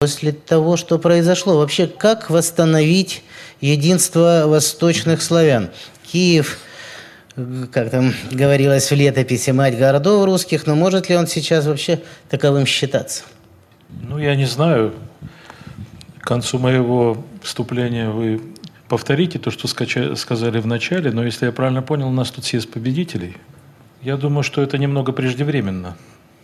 После того, что произошло, вообще как восстановить единство восточных славян? Киев, как там говорилось в летописи, мать городов русских, но может ли он сейчас вообще таковым считаться? Ну, я не знаю. К концу моего вступления вы повторите то, что сказали в начале, но если я правильно понял, у нас тут съезд победителей. Я думаю, что это немного преждевременно.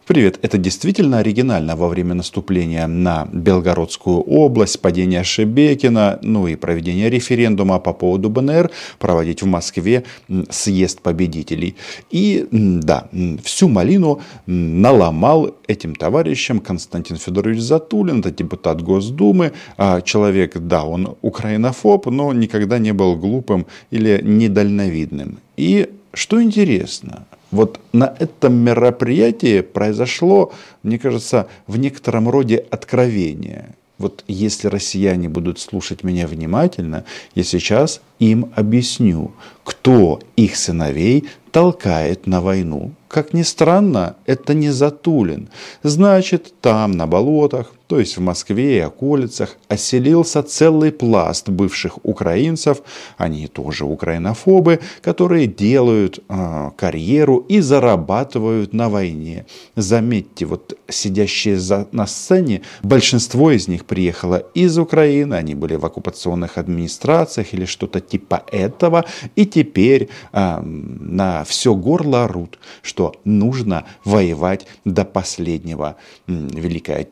Привет, это действительно оригинально во время наступления на Белгородскую область, падения Шебекина, ну и проведения референдума по поводу БНР, проводить в Москве съезд победителей. И да, всю малину наломал этим товарищам Константин Федорович Затулин, это депутат Госдумы, а человек, да, он украинофоб, но никогда не был глупым или недальновидным. И что интересно, вот на этом мероприятии произошло, мне кажется, в некотором роде откровение. Вот если россияне будут слушать меня внимательно, я сейчас им объясню, кто их сыновей толкает на войну. Как ни странно, это не Затулин. Значит, там, на болотах, то есть в Москве и околицах, оселился целый пласт бывших украинцев, они тоже украинофобы, которые делают э, карьеру и зарабатывают на войне. Заметьте, вот сидящие за, на сцене, большинство из них приехало из Украины, они были в оккупационных администрациях или что-то типа этого, и теперь э, на все горло орут, что нужно воевать до последнего. Великая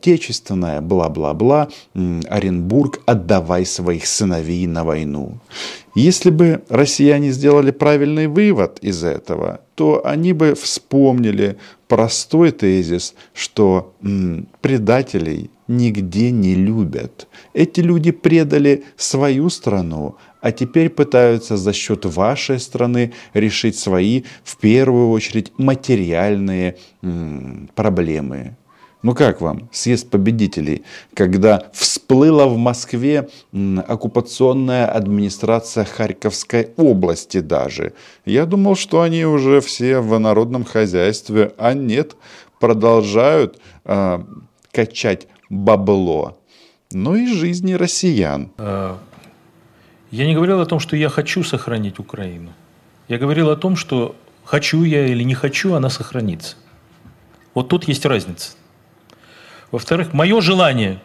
Отечественная, бла-бла-бла, Оренбург, отдавай своих сыновей на войну. Если бы россияне сделали правильный вывод из этого, то они бы вспомнили простой тезис, что м, предателей нигде не любят. Эти люди предали свою страну, а теперь пытаются за счет вашей страны решить свои, в первую очередь, материальные м, проблемы. Ну как вам, съезд победителей, когда всплыла в Москве оккупационная администрация Харьковской области даже. Я думал, что они уже все в народном хозяйстве, а нет, продолжают э, качать бабло. Ну и жизни россиян. А, я не говорил о том, что я хочу сохранить Украину. Я говорил о том, что хочу я или не хочу, она сохранится. Вот тут есть разница. Во-вторых, мое желание.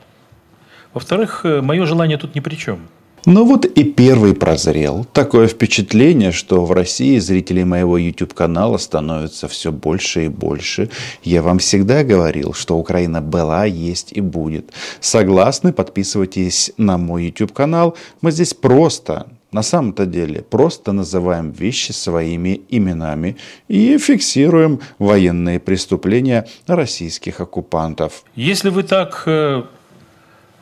Во-вторых, э, мое желание тут ни при чем. Ну вот и первый прозрел. Такое впечатление, что в России зрителей моего YouTube-канала становится все больше и больше. Я вам всегда говорил, что Украина была, есть и будет. Согласны? Подписывайтесь на мой YouTube-канал. Мы здесь просто на самом-то деле просто называем вещи своими именами и фиксируем военные преступления российских оккупантов. Если вы так э,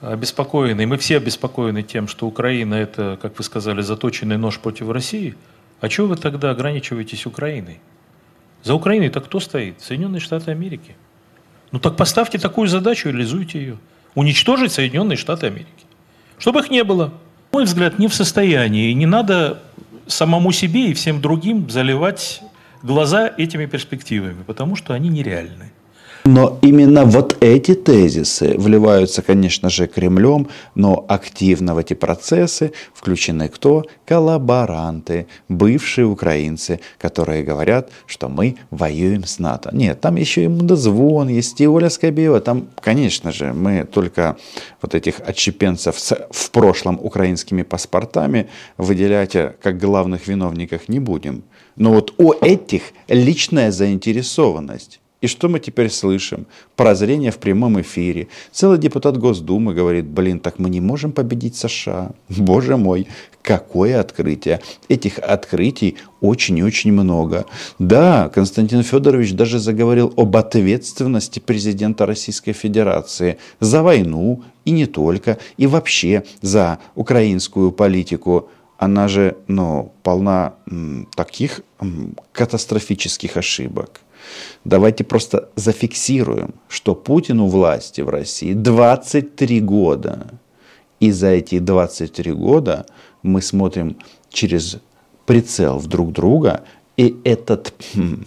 обеспокоены, и мы все обеспокоены тем, что Украина это, как вы сказали, заточенный нож против России, а чего вы тогда ограничиваетесь Украиной? За Украиной-то кто стоит? Соединенные Штаты Америки. Ну так поставьте такую задачу и реализуйте ее. Уничтожить Соединенные Штаты Америки. Чтобы их не было. Мой взгляд, не в состоянии. И не надо самому себе и всем другим заливать глаза этими перспективами, потому что они нереальны. Но именно вот эти тезисы вливаются, конечно же, Кремлем, но активно в эти процессы включены кто? Коллаборанты, бывшие украинцы, которые говорят, что мы воюем с НАТО. Нет, там еще и Мудозвон есть, и Оля Скобеева. Там, конечно же, мы только вот этих отщепенцев с в прошлом украинскими паспортами выделять как главных виновников не будем. Но вот у этих личная заинтересованность. И что мы теперь слышим? Прозрение в прямом эфире. Целый депутат Госдумы говорит, блин, так мы не можем победить США. Боже мой, какое открытие. Этих открытий очень и очень много. Да, Константин Федорович даже заговорил об ответственности президента Российской Федерации за войну и не только, и вообще за украинскую политику она же ну, полна м, таких м, катастрофических ошибок. Давайте просто зафиксируем, что Путину власти в России 23 года. И за эти 23 года мы смотрим через прицел в друг друга, и этот, хм,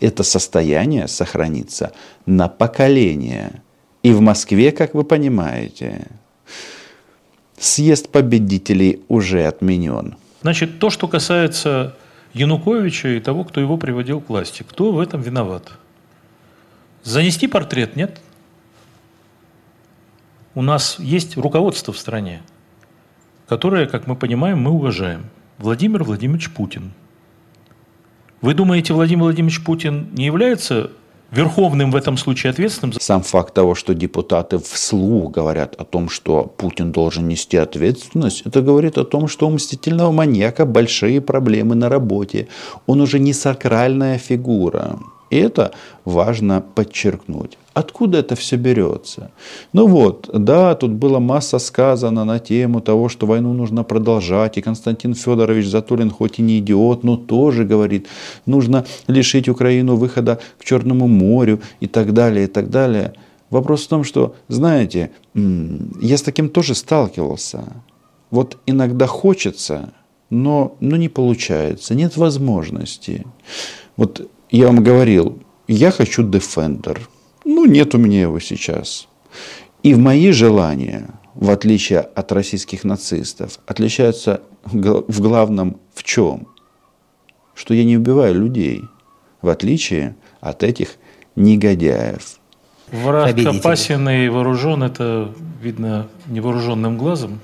это состояние сохранится на поколение. И в Москве, как вы понимаете, съезд победителей уже отменен. Значит, то, что касается Януковича и того, кто его приводил к власти, кто в этом виноват? Занести портрет нет. У нас есть руководство в стране, которое, как мы понимаем, мы уважаем. Владимир Владимирович Путин. Вы думаете, Владимир Владимирович Путин не является верховным в этом случае ответственным. Сам факт того, что депутаты вслух говорят о том, что Путин должен нести ответственность, это говорит о том, что у мстительного маньяка большие проблемы на работе. Он уже не сакральная фигура. И это важно подчеркнуть. Откуда это все берется? Ну вот, да, тут была масса сказано на тему того, что войну нужно продолжать. И Константин Федорович Затулин, хоть и не идиот, но тоже говорит, нужно лишить Украину выхода к Черному морю и так далее, и так далее. Вопрос в том, что, знаете, я с таким тоже сталкивался. Вот иногда хочется, но, но не получается, нет возможности. Вот я вам говорил, я хочу Defender. Ну, нет у меня его сейчас. И в мои желания, в отличие от российских нацистов, отличаются в главном в чем? Что я не убиваю людей, в отличие от этих негодяев. Враг опасен и вооружен, это видно невооруженным глазом.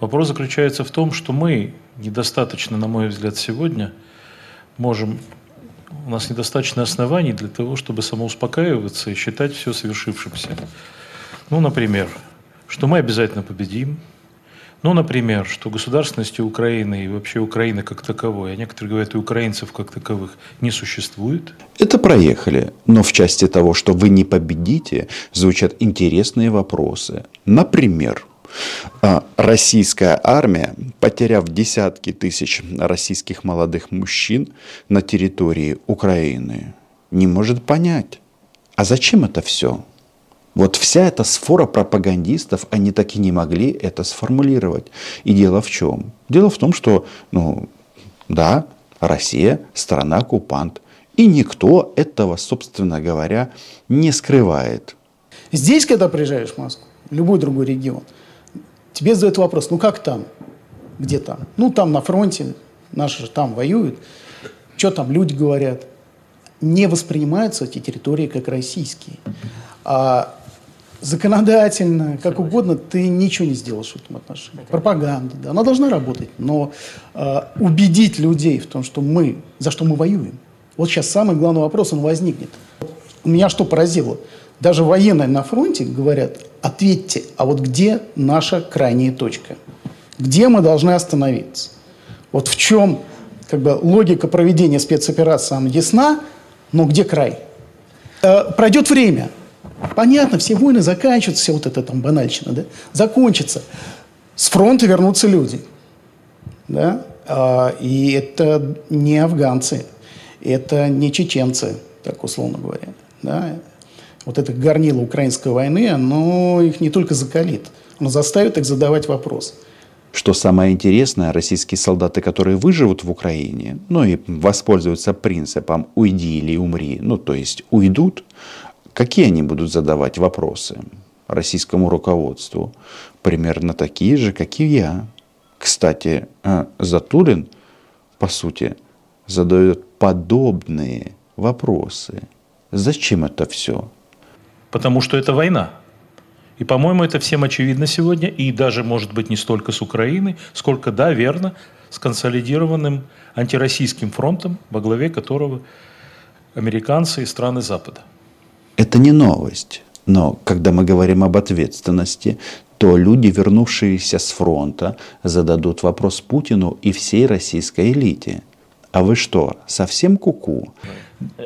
Вопрос заключается в том, что мы недостаточно, на мой взгляд, сегодня можем у нас недостаточно оснований для того, чтобы самоуспокаиваться и считать все совершившимся. Ну, например, что мы обязательно победим. Ну, например, что государственности Украины и вообще Украины как таковой, а некоторые говорят, и украинцев как таковых не существует. Это проехали. Но в части того, что вы не победите, звучат интересные вопросы. Например, российская армия, потеряв десятки тысяч российских молодых мужчин на территории Украины, не может понять, а зачем это все? Вот вся эта сфора пропагандистов, они так и не могли это сформулировать. И дело в чем? Дело в том, что, ну, да, Россия страна-оккупант. И никто этого, собственно говоря, не скрывает. Здесь, когда приезжаешь в Москву, любой другой регион – тебе задают вопрос, ну как там? Где там? Ну там на фронте, наши же там воюют. Что там люди говорят? Не воспринимаются эти территории как российские. А законодательно, как угодно, ты ничего не сделаешь в этом отношении. Пропаганда, да, она должна работать, но э, убедить людей в том, что мы, за что мы воюем, вот сейчас самый главный вопрос, он возникнет. Меня что поразило? Даже военные на фронте говорят, ответьте, а вот где наша крайняя точка? Где мы должны остановиться? Вот в чем как бы, логика проведения спецоперации она ясна, но где край? Э, пройдет время. Понятно, все войны заканчиваются, вся вот эта там банальщина, да? Закончится. С фронта вернутся люди. Да? А, и это не афганцы, это не чеченцы, так условно говоря. Да? Вот это горнило украинской войны, оно их не только закалит, оно заставит их задавать вопрос. Что самое интересное, российские солдаты, которые выживут в Украине, ну и воспользуются принципом «уйди или умри», ну то есть уйдут, какие они будут задавать вопросы российскому руководству? Примерно такие же, как и я. Кстати, э, Затулин, по сути, задает подобные вопросы. Зачем это все? Потому что это война. И, по-моему, это всем очевидно сегодня, и даже, может быть, не столько с Украиной, сколько, да, верно, с консолидированным антироссийским фронтом, во главе которого американцы и страны Запада. Это не новость. Но когда мы говорим об ответственности, то люди, вернувшиеся с фронта, зададут вопрос Путину и всей российской элите. А вы что, совсем куку? -ку?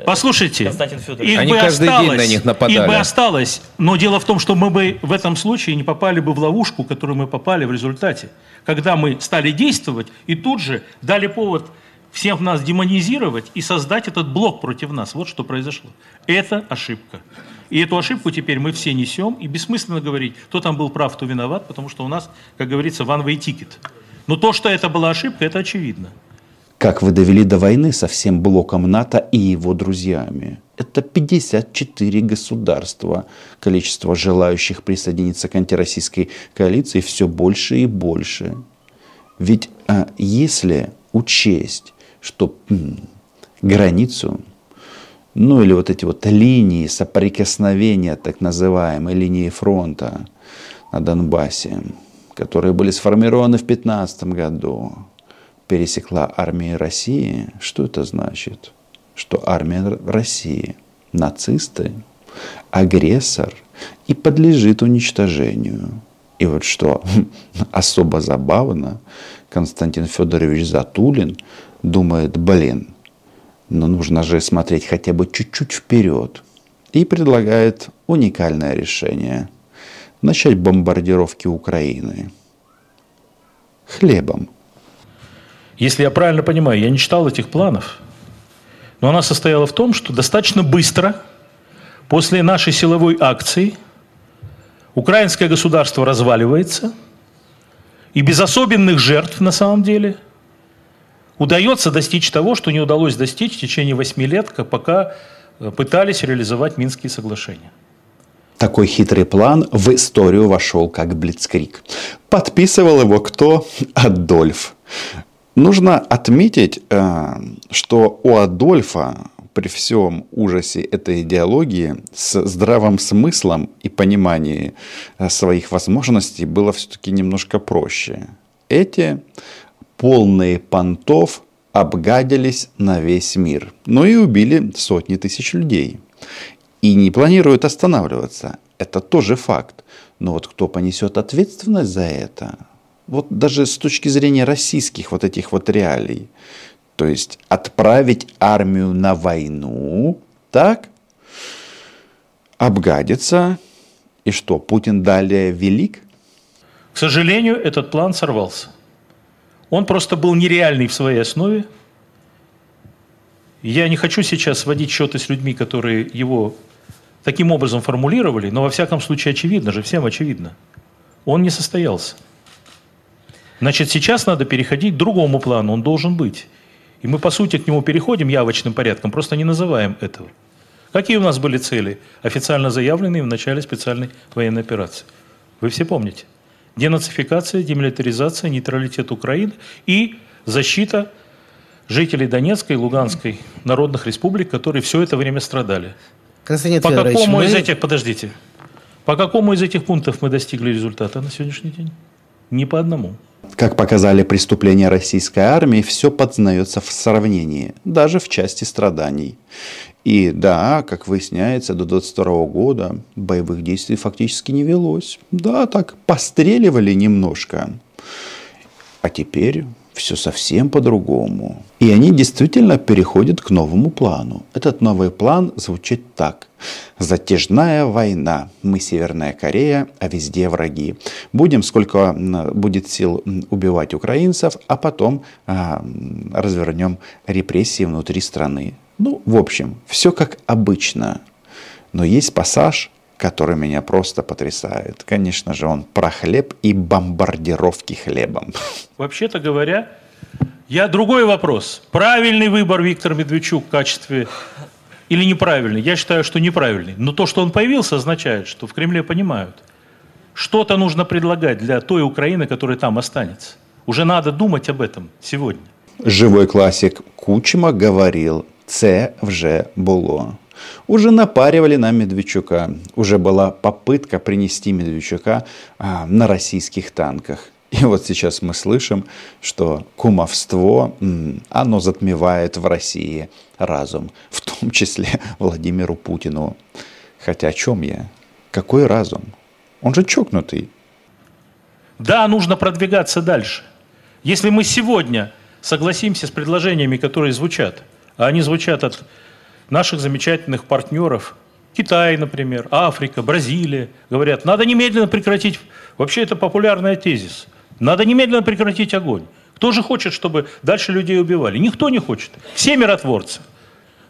Послушайте, их Они бы каждый осталось, день на них нападали. Их бы осталось, но дело в том, что мы бы в этом случае не попали бы в ловушку, в которую мы попали в результате. Когда мы стали действовать и тут же дали повод всех нас демонизировать и создать этот блок против нас. Вот что произошло. Это ошибка. И эту ошибку теперь мы все несем, и бессмысленно говорить, кто там был прав, кто виноват, потому что у нас, как говорится, one-way ticket. Но то, что это была ошибка, это очевидно. Как вы довели до войны со всем блоком НАТО и его друзьями. Это 54 государства. Количество желающих присоединиться к антироссийской коалиции все больше и больше. Ведь а, если учесть, что м, границу, ну или вот эти вот линии соприкосновения, так называемой линии фронта на Донбассе, которые были сформированы в 2015 году, пересекла армия России, что это значит? Что армия России – нацисты, агрессор и подлежит уничтожению. И вот что особо забавно, Константин Федорович Затулин думает, блин, но ну нужно же смотреть хотя бы чуть-чуть вперед. И предлагает уникальное решение – начать бомбардировки Украины хлебом – если я правильно понимаю, я не читал этих планов, но она состояла в том, что достаточно быстро после нашей силовой акции украинское государство разваливается, и без особенных жертв на самом деле удается достичь того, что не удалось достичь в течение восьми лет, пока э, пытались реализовать Минские соглашения. Такой хитрый план в историю вошел как Блицкрик. Подписывал его кто? Адольф. Нужно отметить, э, что у Адольфа при всем ужасе этой идеологии с здравым смыслом и пониманием э, своих возможностей было все-таки немножко проще. Эти полные понтов обгадились на весь мир, но и убили сотни тысяч людей. И не планируют останавливаться. Это тоже факт. Но вот кто понесет ответственность за это, вот даже с точки зрения российских вот этих вот реалий. То есть отправить армию на войну, так, обгадиться, и что, Путин далее велик? К сожалению, этот план сорвался. Он просто был нереальный в своей основе. Я не хочу сейчас сводить счеты с людьми, которые его таким образом формулировали, но во всяком случае очевидно же, всем очевидно. Он не состоялся. Значит, сейчас надо переходить к другому плану, он должен быть. И мы, по сути, к нему переходим явочным порядком, просто не называем этого. Какие у нас были цели, официально заявленные в начале специальной военной операции? Вы все помните. Денацификация, демилитаризация, нейтралитет Украины и защита жителей Донецкой и Луганской народных республик, которые все это время страдали. Константин по какому мы... из этих, подождите, по какому из этих пунктов мы достигли результата на сегодняшний день? Ни по одному. Как показали преступления российской армии, все подзнается в сравнении, даже в части страданий. И да, как выясняется, до 22 года боевых действий фактически не велось. Да, так постреливали немножко. А теперь все совсем по-другому. И они действительно переходят к новому плану. Этот новый план звучит так. Затяжная война. Мы Северная Корея, а везде враги. Будем сколько будет сил убивать украинцев, а потом а, развернем репрессии внутри страны. Ну, в общем, все как обычно. Но есть пассаж, который меня просто потрясает. Конечно же, он про хлеб и бомбардировки хлебом. Вообще-то говоря, я другой вопрос. Правильный выбор Виктор Медведчук в качестве или неправильный? Я считаю, что неправильный. Но то, что он появился, означает, что в Кремле понимают, что-то нужно предлагать для той Украины, которая там останется. Уже надо думать об этом сегодня. Живой классик Кучма говорил, це вже було. Уже напаривали на Медведчука. Уже была попытка принести Медведчука а, на российских танках. И вот сейчас мы слышим, что кумовство, оно затмевает в России разум, в том числе Владимиру Путину. Хотя о чем я? Какой разум? Он же чокнутый. Да, нужно продвигаться дальше. Если мы сегодня согласимся с предложениями, которые звучат, а они звучат от наших замечательных партнеров, Китай, например, Африка, Бразилия, говорят, надо немедленно прекратить, вообще это популярный тезис, надо немедленно прекратить огонь. Кто же хочет, чтобы дальше людей убивали? Никто не хочет. Все миротворцы.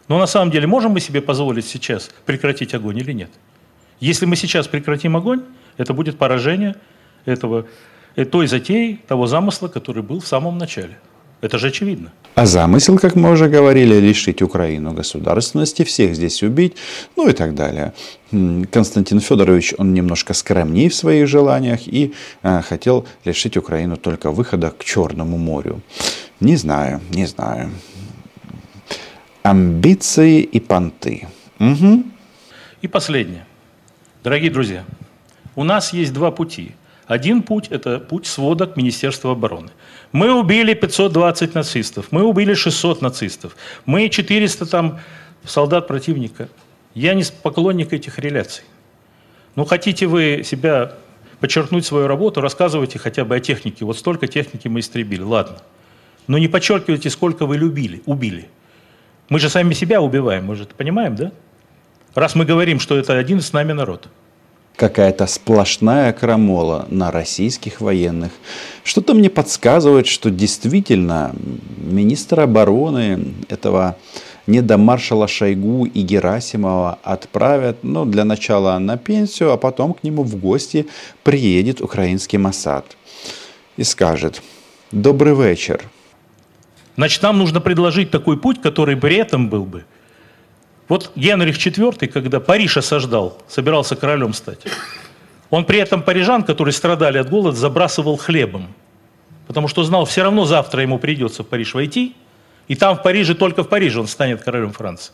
Но на самом деле можем мы себе позволить сейчас прекратить огонь или нет? Если мы сейчас прекратим огонь, это будет поражение этого, той затеи, того замысла, который был в самом начале. Это же очевидно. А замысел, как мы уже говорили, лишить Украину государственности, всех здесь убить, ну и так далее. Константин Федорович, он немножко скромнее в своих желаниях и э, хотел лишить Украину только выхода к Черному морю. Не знаю, не знаю. Амбиции и понты. Угу. И последнее. Дорогие друзья, у нас есть два пути. Один путь – это путь сводок Министерства обороны. Мы убили 520 нацистов, мы убили 600 нацистов, мы 400 там солдат противника. Я не поклонник этих реляций. Ну, хотите вы себя подчеркнуть свою работу, рассказывайте хотя бы о технике. Вот столько техники мы истребили, ладно. Но не подчеркивайте, сколько вы любили, убили. Мы же сами себя убиваем, мы же это понимаем, да? Раз мы говорим, что это один с нами народ. Какая-то сплошная крамола на российских военных. Что-то мне подсказывает, что действительно министр обороны этого недомаршала Шойгу и Герасимова отправят, ну, для начала на пенсию, а потом к нему в гости приедет украинский Масад и скажет «Добрый вечер». Значит, нам нужно предложить такой путь, который при этом был бы – вот Генрих IV, когда Париж осаждал, собирался королем стать, он при этом парижан, которые страдали от голода, забрасывал хлебом. Потому что знал, все равно завтра ему придется в Париж войти, и там в Париже, только в Париже он станет королем Франции.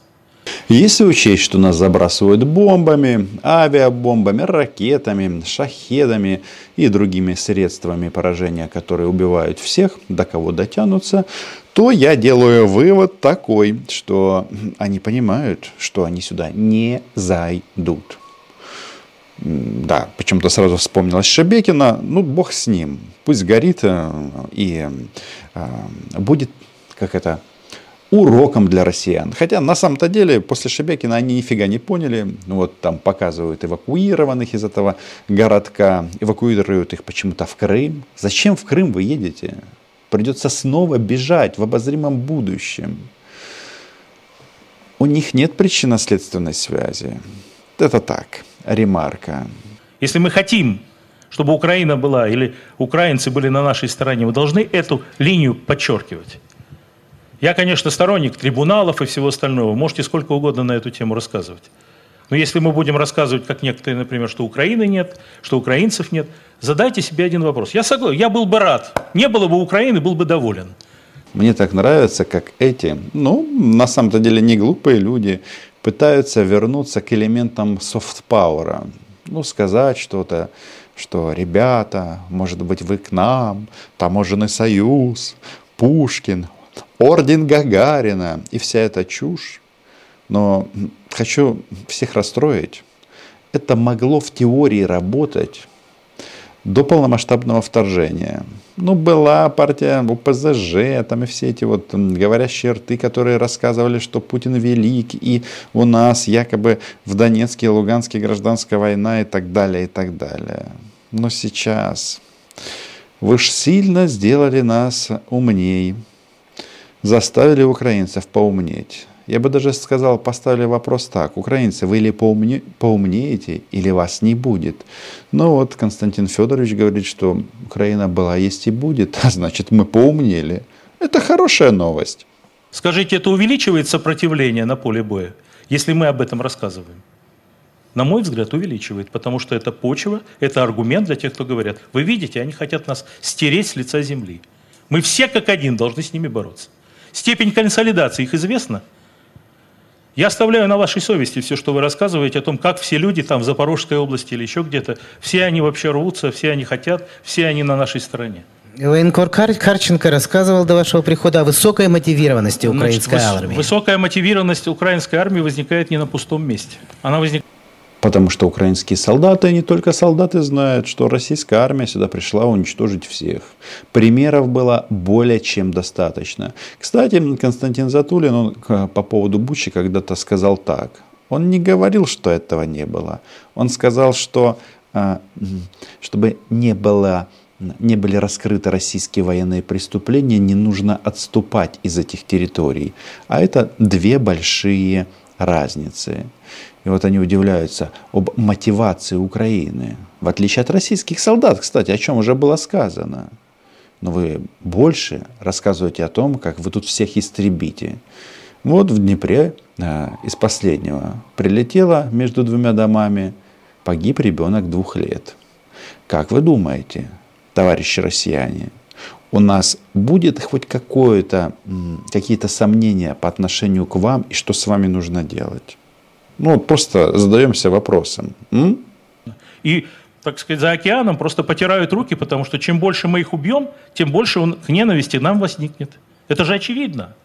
Если учесть, что нас забрасывают бомбами, авиабомбами, ракетами, шахедами и другими средствами поражения, которые убивают всех, до кого дотянутся, то я делаю вывод такой, что они понимают, что они сюда не зайдут. Да, почему-то сразу вспомнилось Шебекина. Ну, бог с ним. Пусть горит э, и э, будет, как это, уроком для россиян. Хотя на самом-то деле после Шебекина они нифига не поняли. Вот там показывают эвакуированных из этого городка, эвакуируют их почему-то в Крым. Зачем в Крым вы едете? Придется снова бежать в обозримом будущем. У них нет причинно-следственной связи. Это так, ремарка. Если мы хотим, чтобы Украина была или украинцы были на нашей стороне, мы должны эту линию подчеркивать. Я, конечно, сторонник трибуналов и всего остального. Можете сколько угодно на эту тему рассказывать. Но если мы будем рассказывать, как некоторые, например, что Украины нет, что украинцев нет, задайте себе один вопрос. Я согласен, я был бы рад. Не было бы Украины, был бы доволен. Мне так нравится, как эти, ну, на самом-то деле не глупые люди, пытаются вернуться к элементам софт-пауэра. Ну, сказать что-то, что ребята, может быть, вы к нам, таможенный союз, Пушкин, орден Гагарина и вся эта чушь. Но хочу всех расстроить. Это могло в теории работать до полномасштабного вторжения. Ну, была партия УПЗЖ, там и все эти вот говорящие рты, которые рассказывали, что Путин велик, и у нас якобы в Донецке и Луганске гражданская война и так далее, и так далее. Но сейчас вы ж сильно сделали нас умней, заставили украинцев поумнеть. Я бы даже сказал, поставили вопрос так. Украинцы, вы или поумне, поумнеете, или вас не будет. Но вот Константин Федорович говорит, что Украина была, есть и будет, а значит мы поумнели. Это хорошая новость. Скажите, это увеличивает сопротивление на поле боя, если мы об этом рассказываем? На мой взгляд, увеличивает, потому что это почва, это аргумент для тех, кто говорят. Вы видите, они хотят нас стереть с лица земли. Мы все как один должны с ними бороться. Степень консолидации их известна – я оставляю на вашей совести все, что вы рассказываете о том, как все люди там в Запорожской области или еще где-то, все они вообще рвутся, все они хотят, все они на нашей стороне. Военкор Кар Карченко рассказывал до вашего прихода о высокой мотивированности украинской Значит, армии. Высокая мотивированность украинской армии возникает не на пустом месте. Она возникает Потому что украинские солдаты, не только солдаты, знают, что российская армия сюда пришла уничтожить всех. Примеров было более чем достаточно. Кстати, Константин Затулин он по поводу Бучи когда-то сказал так. Он не говорил, что этого не было. Он сказал, что а, чтобы не было не были раскрыты российские военные преступления, не нужно отступать из этих территорий. А это две большие разницы. И вот они удивляются об мотивации Украины. В отличие от российских солдат, кстати, о чем уже было сказано. но вы больше рассказываете о том, как вы тут всех истребите. Вот в Днепре а, из последнего прилетело между двумя домами, погиб ребенок двух лет. Как вы думаете, товарищи россияне, у нас будет хоть какое-то, какие-то сомнения по отношению к вам и что с вами нужно делать? Ну, просто задаемся вопросом. М? И, так сказать, за океаном просто потирают руки, потому что чем больше мы их убьем, тем больше он к ненависти нам возникнет. Это же очевидно.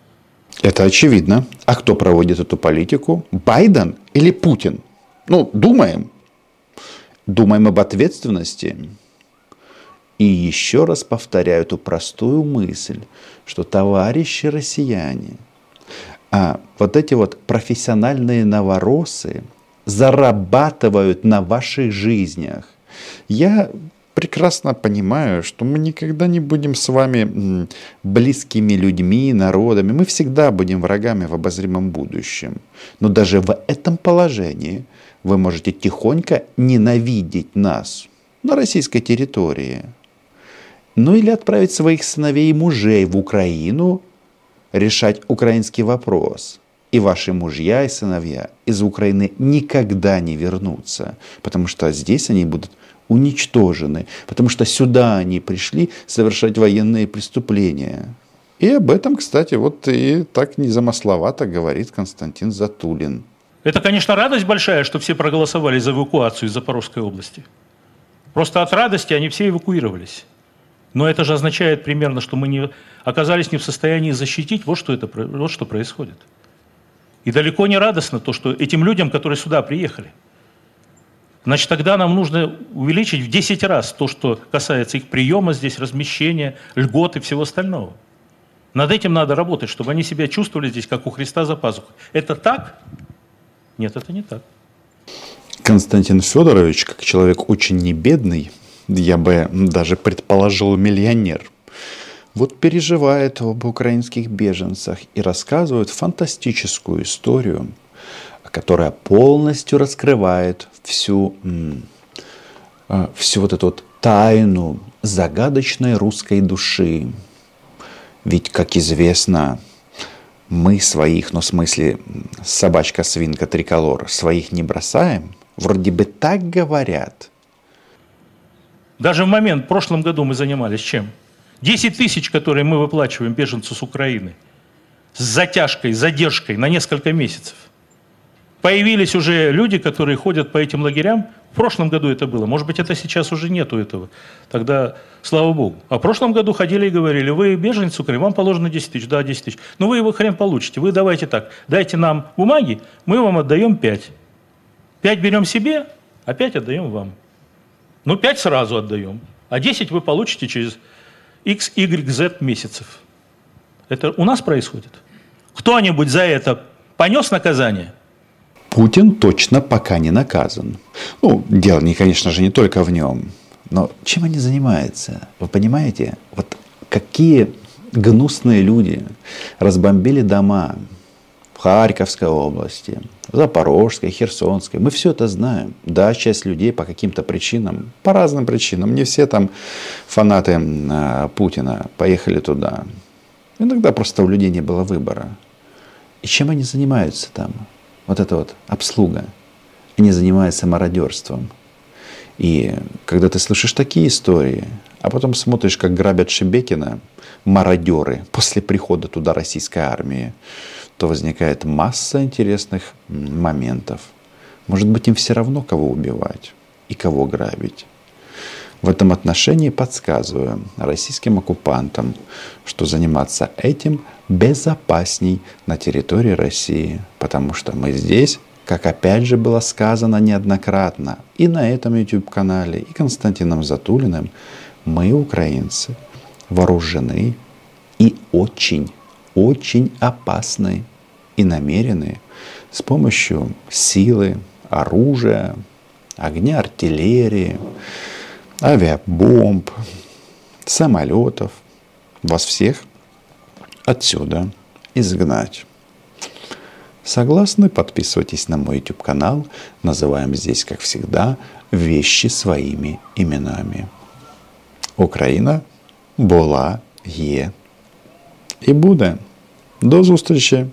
Это очевидно. А кто проводит эту политику? Байден или Путин? Ну, думаем. Думаем об ответственности. И еще раз повторяю эту простую мысль, что товарищи россияне, а вот эти вот профессиональные новоросы зарабатывают на ваших жизнях. Я прекрасно понимаю, что мы никогда не будем с вами близкими людьми, народами. Мы всегда будем врагами в обозримом будущем. Но даже в этом положении вы можете тихонько ненавидеть нас на российской территории – ну или отправить своих сыновей и мужей в Украину решать украинский вопрос. И ваши мужья и сыновья из Украины никогда не вернутся, потому что здесь они будут уничтожены, потому что сюда они пришли совершать военные преступления. И об этом, кстати, вот и так незамысловато говорит Константин Затулин. Это, конечно, радость большая, что все проголосовали за эвакуацию из Запорожской области. Просто от радости они все эвакуировались. Но это же означает примерно, что мы не оказались не в состоянии защитить. Вот что, это, вот что происходит. И далеко не радостно то, что этим людям, которые сюда приехали, значит, тогда нам нужно увеличить в 10 раз то, что касается их приема здесь, размещения, льгот и всего остального. Над этим надо работать, чтобы они себя чувствовали здесь, как у Христа за пазухой. Это так? Нет, это не так. Константин Федорович, как человек очень небедный, я бы даже предположил миллионер, вот переживает об украинских беженцах и рассказывает фантастическую историю, которая полностью раскрывает всю, а, всю вот эту тайну загадочной русской души. Ведь, как известно, мы своих, ну в смысле собачка-свинка триколор, своих не бросаем. Вроде бы так говорят – даже в момент, в прошлом году мы занимались чем? 10 тысяч, которые мы выплачиваем беженцу с Украины, с затяжкой, задержкой на несколько месяцев. Появились уже люди, которые ходят по этим лагерям. В прошлом году это было. Может быть, это сейчас уже нету этого. Тогда, слава богу. А в прошлом году ходили и говорили, вы беженец Украины, вам положено 10 тысяч. Да, 10 тысяч. Но вы его хрен получите. Вы давайте так, дайте нам бумаги, мы вам отдаем 5. 5 берем себе, а 5 отдаем вам. Ну, 5 сразу отдаем, а 10 вы получите через X, Y, Z месяцев. Это у нас происходит. Кто-нибудь за это понес наказание? Путин точно пока не наказан. Ну, дело, не, конечно же, не только в нем. Но чем они занимаются? Вы понимаете? Вот какие гнусные люди разбомбили дома, Харьковской области, в Запорожской, Херсонской. Мы все это знаем. Да, часть людей по каким-то причинам, по разным причинам, не все там фанаты э, Путина поехали туда. Иногда просто у людей не было выбора. И чем они занимаются там? Вот это вот обслуга. Они занимаются мародерством. И когда ты слышишь такие истории, а потом смотришь, как грабят Шебекина мародеры после прихода туда российской армии, то возникает масса интересных моментов. Может быть, им все равно, кого убивать и кого грабить. В этом отношении подсказываю российским оккупантам, что заниматься этим безопасней на территории России, потому что мы здесь, как опять же было сказано неоднократно, и на этом YouTube-канале, и Константином Затулиным, мы, украинцы, вооружены и очень очень опасны и намерены с помощью силы, оружия, огня артиллерии, авиабомб, самолетов вас всех отсюда изгнать. Согласны? Подписывайтесь на мой YouTube канал. Называем здесь, как всегда, вещи своими именами. Украина була, є і буде. До зустрічі!